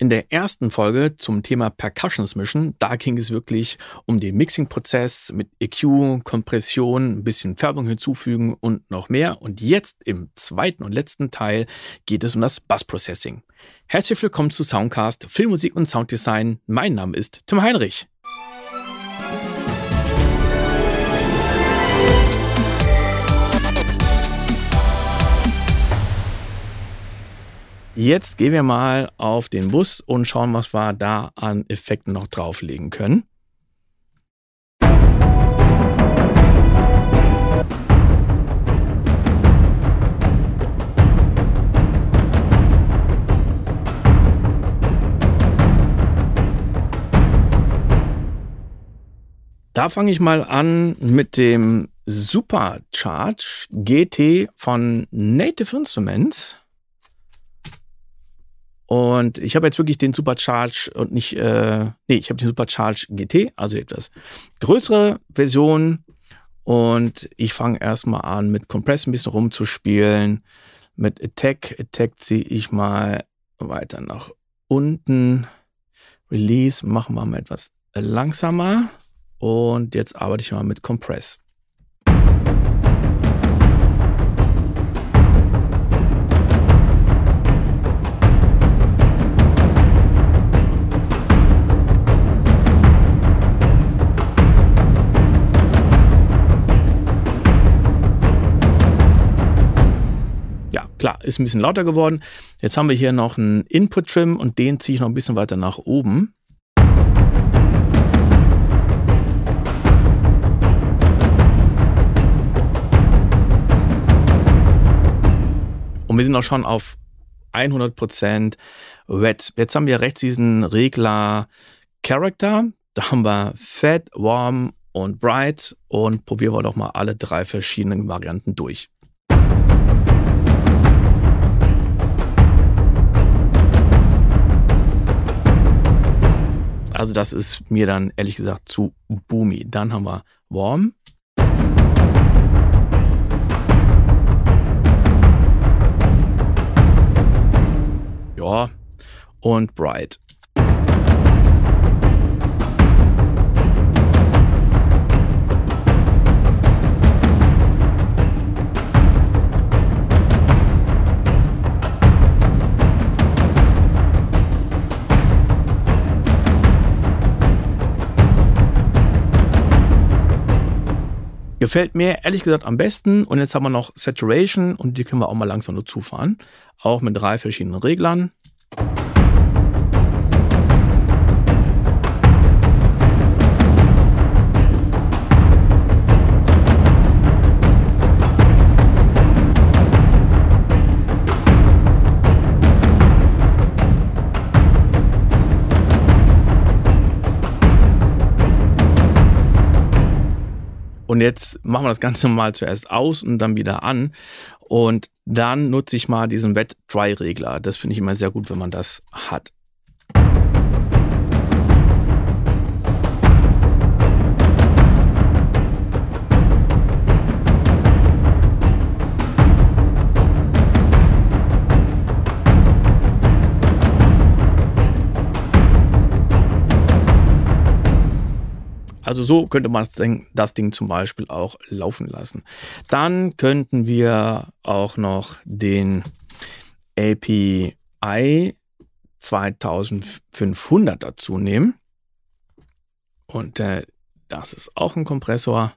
In der ersten Folge zum Thema Percussions mischen, da ging es wirklich um den Mixing-Prozess mit EQ, Kompression, ein bisschen Färbung hinzufügen und noch mehr. Und jetzt im zweiten und letzten Teil geht es um das Bass-Processing. Herzlich willkommen zu Soundcast, Filmmusik und Sounddesign. Mein Name ist Tim Heinrich. Jetzt gehen wir mal auf den Bus und schauen, was wir da an Effekten noch drauflegen können. Da fange ich mal an mit dem Supercharge GT von Native Instruments. Und ich habe jetzt wirklich den Supercharge und nicht, äh, nee, ich habe den Supercharge GT, also etwas größere Version. Und ich fange erstmal an, mit Compress ein bisschen rumzuspielen. Mit Attack. Attack ziehe ich mal weiter nach unten. Release machen wir mal etwas langsamer. Und jetzt arbeite ich mal mit Compress. Klar, ist ein bisschen lauter geworden. Jetzt haben wir hier noch einen Input-Trim und den ziehe ich noch ein bisschen weiter nach oben. Und wir sind auch schon auf 100% Wet. Jetzt haben wir rechts diesen Regler Character. Da haben wir Fat, Warm und Bright und probieren wir doch mal alle drei verschiedenen Varianten durch. Also das ist mir dann ehrlich gesagt zu boomy. Dann haben wir Warm. Ja. Und Bright. Gefällt mir ehrlich gesagt am besten. Und jetzt haben wir noch Saturation und die können wir auch mal langsam nur zufahren. Auch mit drei verschiedenen Reglern. Und jetzt machen wir das Ganze mal zuerst aus und dann wieder an. Und dann nutze ich mal diesen Wet-Dry-Regler. Das finde ich immer sehr gut, wenn man das hat. Also so könnte man das Ding, zum Beispiel auch laufen lassen. Dann könnten wir auch noch den API 2500 dazu nehmen. Und äh, das ist auch ein Kompressor.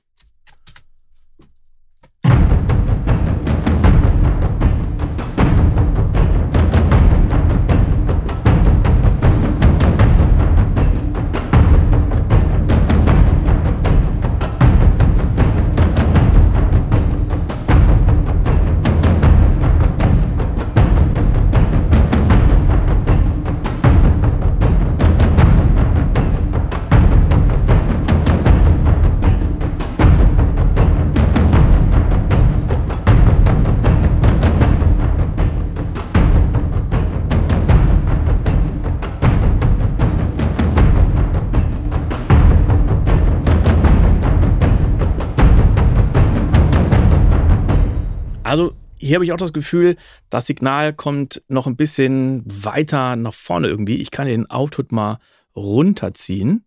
Hier habe ich auch das Gefühl, das Signal kommt noch ein bisschen weiter nach vorne irgendwie. Ich kann den Output mal runterziehen.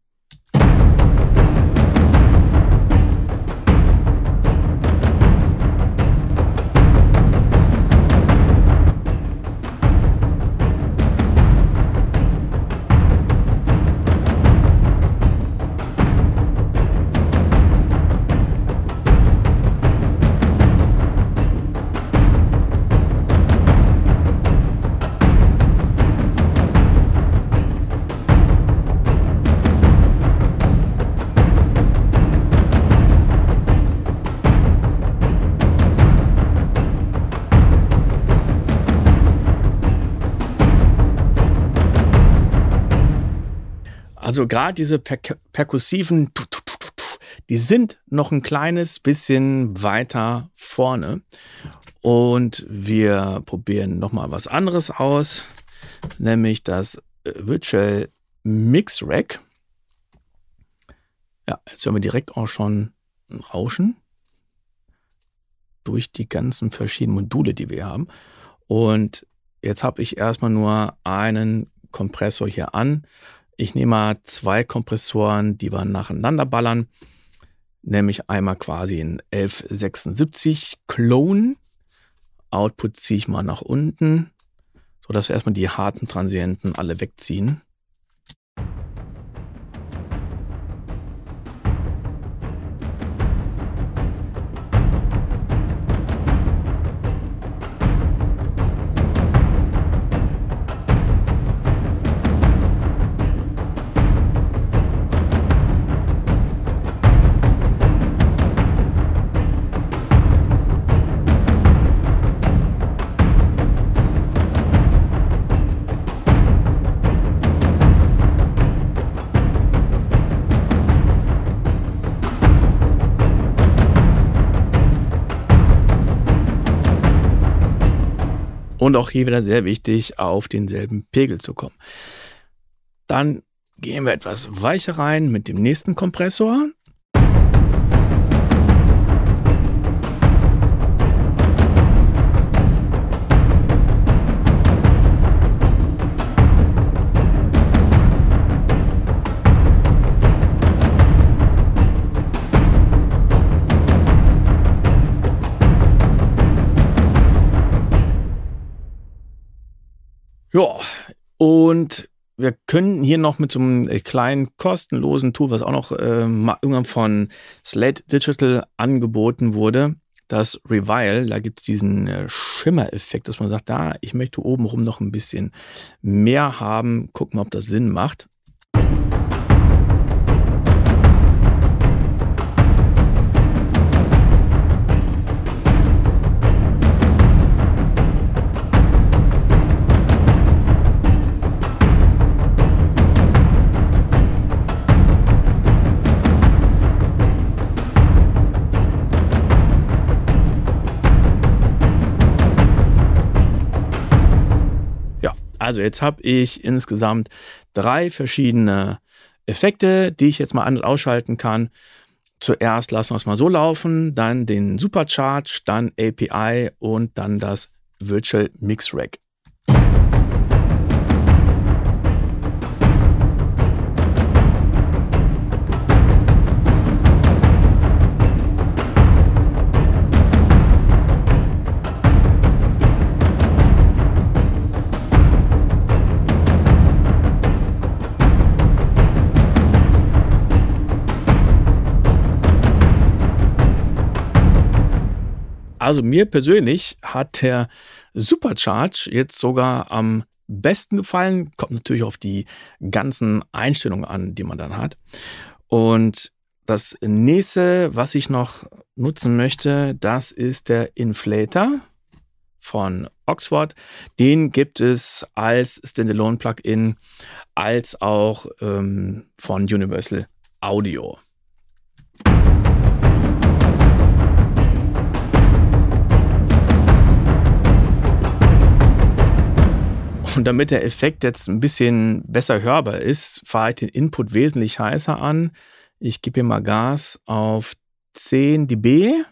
Also gerade diese per perkussiven, die sind noch ein kleines bisschen weiter vorne. Und wir probieren nochmal was anderes aus, nämlich das äh, Virtual Mix Rack. Ja, jetzt hören wir direkt auch schon ein Rauschen durch die ganzen verschiedenen Module, die wir haben. Und jetzt habe ich erstmal nur einen Kompressor hier an ich nehme mal zwei Kompressoren, die wir nacheinander ballern, nämlich einmal quasi ein 1176 Clone. Output ziehe ich mal nach unten, sodass wir erstmal die harten Transienten alle wegziehen. Und auch hier wieder sehr wichtig, auf denselben Pegel zu kommen. Dann gehen wir etwas weicher rein mit dem nächsten Kompressor. Ja, und wir können hier noch mit so einem äh, kleinen kostenlosen Tool, was auch noch äh, irgendwann von Slate Digital angeboten wurde, das Revile. Da gibt es diesen äh, Schimmereffekt, dass man sagt, da, ich möchte obenrum noch ein bisschen mehr haben. Gucken ob das Sinn macht. Also jetzt habe ich insgesamt drei verschiedene Effekte, die ich jetzt mal an- und ausschalten kann. Zuerst lassen wir es mal so laufen, dann den Supercharge, dann API und dann das Virtual Mix Rack. Also mir persönlich hat der Supercharge jetzt sogar am besten gefallen. Kommt natürlich auf die ganzen Einstellungen an, die man dann hat. Und das nächste, was ich noch nutzen möchte, das ist der Inflator von Oxford. Den gibt es als Standalone-Plugin, als auch ähm, von Universal Audio. Und damit der Effekt jetzt ein bisschen besser hörbar ist, fahre ich den Input wesentlich heißer an. Ich gebe hier mal Gas auf 10 dB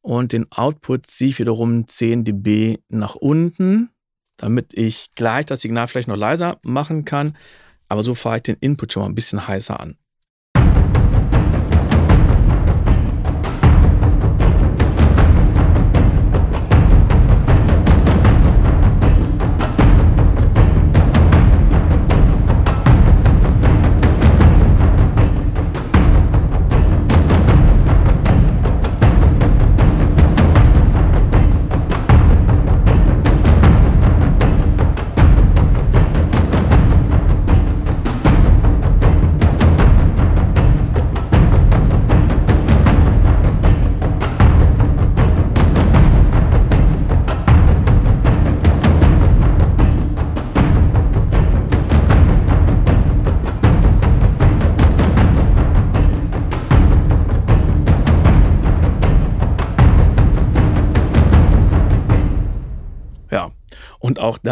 und den Output ziehe ich wiederum 10 dB nach unten, damit ich gleich das Signal vielleicht noch leiser machen kann. Aber so fahre ich den Input schon mal ein bisschen heißer an.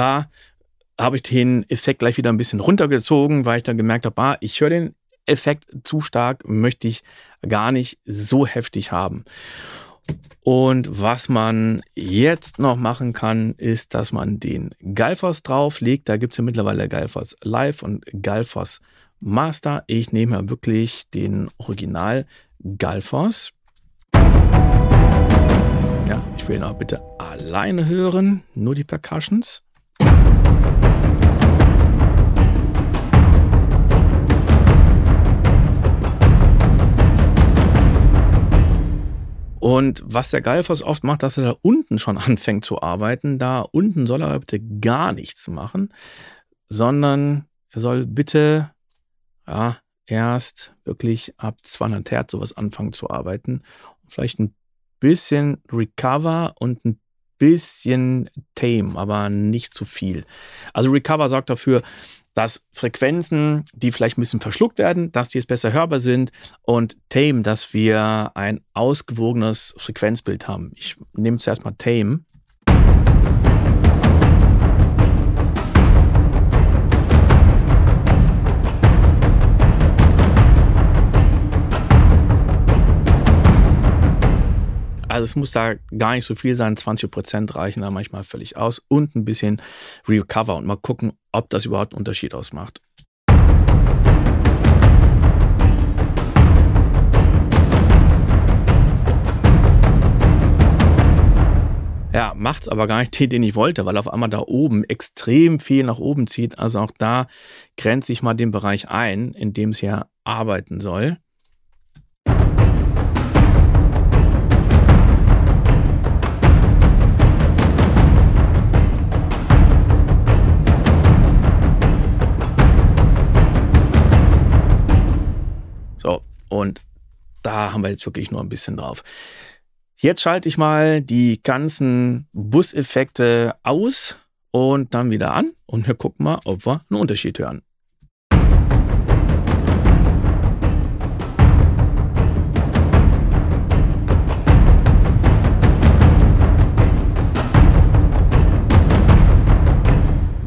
Da habe ich den Effekt gleich wieder ein bisschen runtergezogen, weil ich dann gemerkt habe, ah, ich höre den Effekt zu stark, möchte ich gar nicht so heftig haben. Und was man jetzt noch machen kann, ist, dass man den Galfos drauflegt. Da gibt es ja mittlerweile Galfos Live und Galfos Master. Ich nehme ja wirklich den Original Galfos. Ja, ich will ihn auch bitte alleine hören, nur die Percussions. Und was der Galfos oft macht, dass er da unten schon anfängt zu arbeiten. Da unten soll er bitte gar nichts machen, sondern er soll bitte ja, erst wirklich ab 200 Hertz sowas anfangen zu arbeiten. Und vielleicht ein bisschen Recover und ein bisschen Tame, aber nicht zu viel. Also Recover sorgt dafür, dass Frequenzen, die vielleicht ein bisschen verschluckt werden, dass die jetzt besser hörbar sind und Tame, dass wir ein ausgewogenes Frequenzbild haben. Ich nehme zuerst mal Tame. Also es muss da gar nicht so viel sein. 20 Prozent reichen da manchmal völlig aus. Und ein bisschen Recover und mal gucken, ob das überhaupt einen Unterschied ausmacht. Ja, macht's aber gar nicht den, den ich wollte, weil auf einmal da oben extrem viel nach oben zieht. Also auch da grenze ich mal den Bereich ein, in dem es ja arbeiten soll. Und da haben wir jetzt wirklich nur ein bisschen drauf. Jetzt schalte ich mal die ganzen Buseffekte aus und dann wieder an und wir gucken mal, ob wir einen Unterschied hören.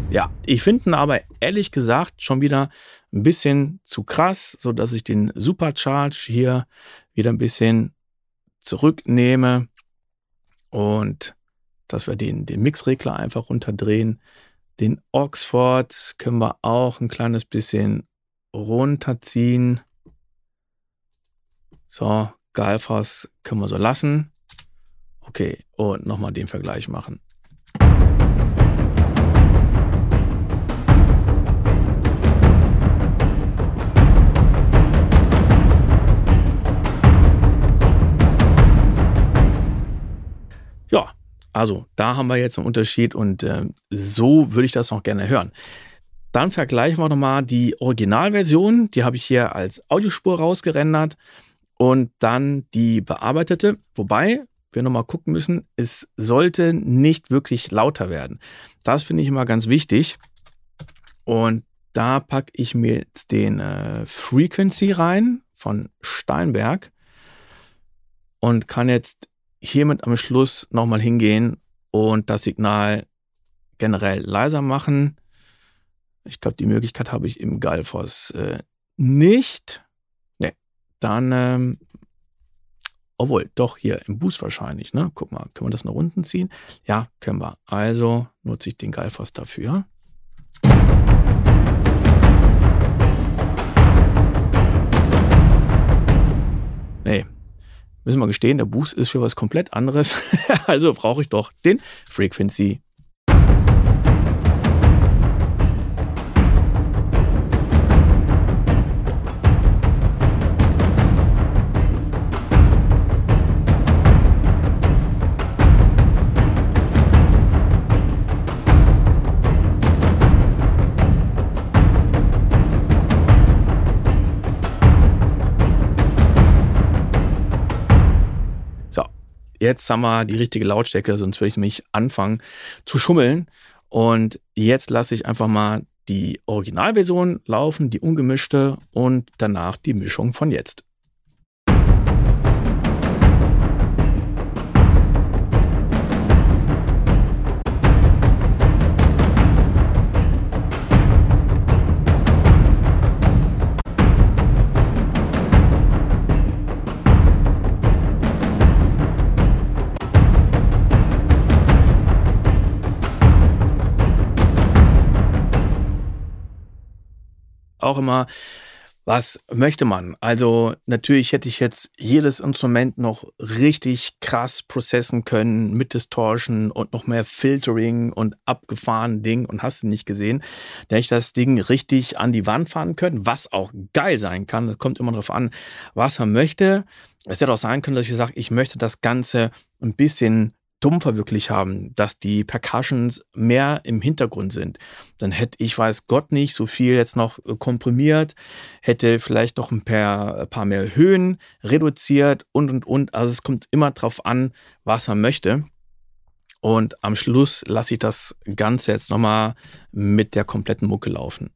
Ja, ich finde ihn aber ehrlich gesagt schon wieder ein bisschen zu krass, so dass ich den Supercharge hier wieder ein bisschen zurücknehme und dass wir den, den Mixregler einfach runterdrehen. Den Oxford können wir auch ein kleines bisschen runterziehen. So, Galfas können wir so lassen. Okay, und nochmal den Vergleich machen. Also da haben wir jetzt einen Unterschied und äh, so würde ich das noch gerne hören. Dann vergleichen wir nochmal die Originalversion, die habe ich hier als Audiospur rausgerendert und dann die bearbeitete, wobei wir nochmal gucken müssen, es sollte nicht wirklich lauter werden. Das finde ich immer ganz wichtig und da packe ich mir jetzt den äh, Frequency rein von Steinberg und kann jetzt hiermit am Schluss nochmal hingehen und das Signal generell leiser machen. Ich glaube, die Möglichkeit habe ich im Galfos äh, nicht. Ne, dann ähm, Obwohl, doch hier im Boost wahrscheinlich, ne? Guck mal, können wir das nach unten ziehen? Ja, können wir. Also nutze ich den Geilfass dafür. Nee, müssen wir gestehen, der Boost ist für was komplett anderes. also brauche ich doch den Frequency jetzt haben wir die richtige Lautstärke, sonst würde ich nämlich anfangen zu schummeln. Und jetzt lasse ich einfach mal die Originalversion laufen, die ungemischte und danach die Mischung von jetzt. Auch immer, was möchte man? Also natürlich hätte ich jetzt jedes Instrument noch richtig krass processen können mit Distortion und noch mehr Filtering und abgefahren Ding und hast du nicht gesehen. Da hätte ich das Ding richtig an die Wand fahren können, was auch geil sein kann. Das kommt immer darauf an, was man möchte. Es hätte auch sein können, dass ich sage, ich möchte das Ganze ein bisschen dumpfer wirklich haben, dass die Percussions mehr im Hintergrund sind. Dann hätte ich, weiß Gott nicht, so viel jetzt noch äh, komprimiert, hätte vielleicht noch ein paar, ein paar mehr Höhen reduziert und und und. Also es kommt immer drauf an, was er möchte. Und am Schluss lasse ich das Ganze jetzt nochmal mit der kompletten Mucke laufen.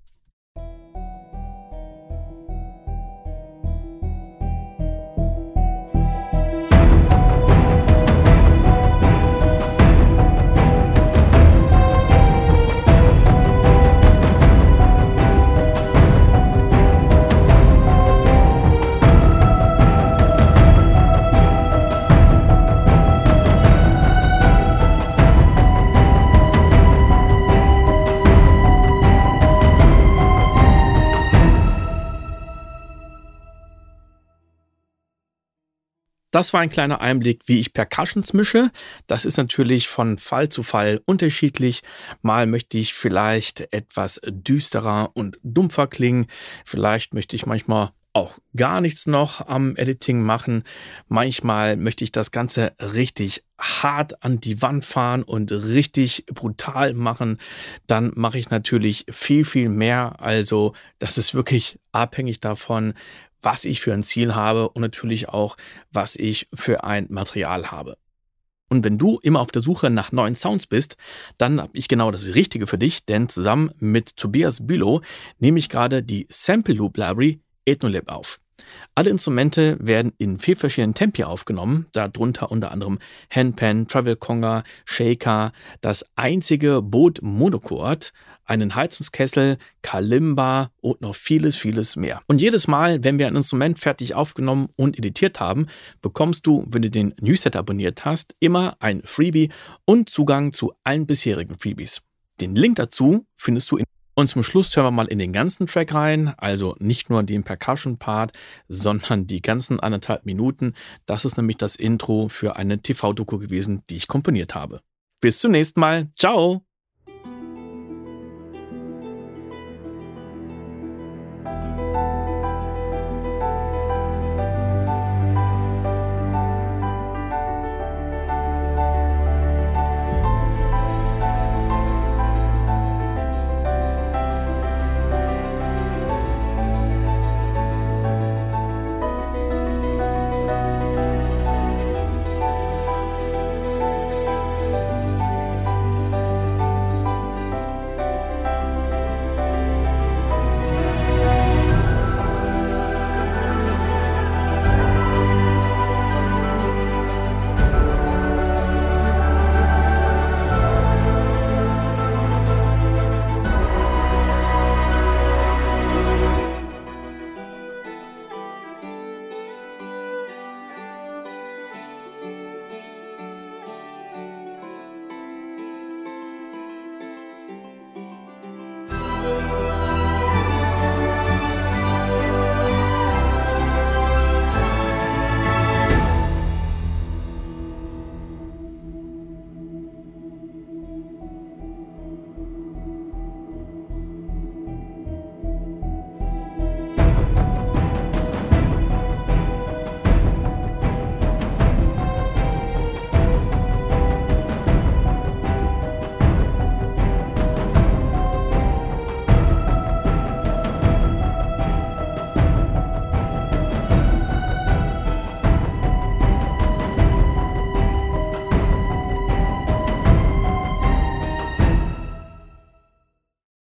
Das war ein kleiner Einblick, wie ich Percussions mische. Das ist natürlich von Fall zu Fall unterschiedlich. Mal möchte ich vielleicht etwas düsterer und dumpfer klingen. Vielleicht möchte ich manchmal auch gar nichts noch am Editing machen. Manchmal möchte ich das Ganze richtig hart an die Wand fahren und richtig brutal machen. Dann mache ich natürlich viel, viel mehr. Also das ist wirklich abhängig davon, was ich für ein Ziel habe und natürlich auch, was ich für ein Material habe. Und wenn du immer auf der Suche nach neuen Sounds bist, dann habe ich genau das Richtige für dich, denn zusammen mit Tobias Bülow nehme ich gerade die Sample Loop Library Ethnolab auf. Alle Instrumente werden in vier verschiedenen Tempi aufgenommen, darunter unter anderem Handpan, Travel Conga, Shaker, das einzige Boot Monochord, einen Heizungskessel, Kalimba und noch vieles, vieles mehr. Und jedes Mal, wenn wir ein Instrument fertig aufgenommen und editiert haben, bekommst du, wenn du den Newsletter abonniert hast, immer ein Freebie und Zugang zu allen bisherigen Freebies. Den Link dazu findest du in und zum Schluss hören wir mal in den ganzen Track rein, also nicht nur den Percussion-Part, sondern die ganzen anderthalb Minuten. Das ist nämlich das Intro für eine TV-Doku gewesen, die ich komponiert habe. Bis zum nächsten Mal. Ciao!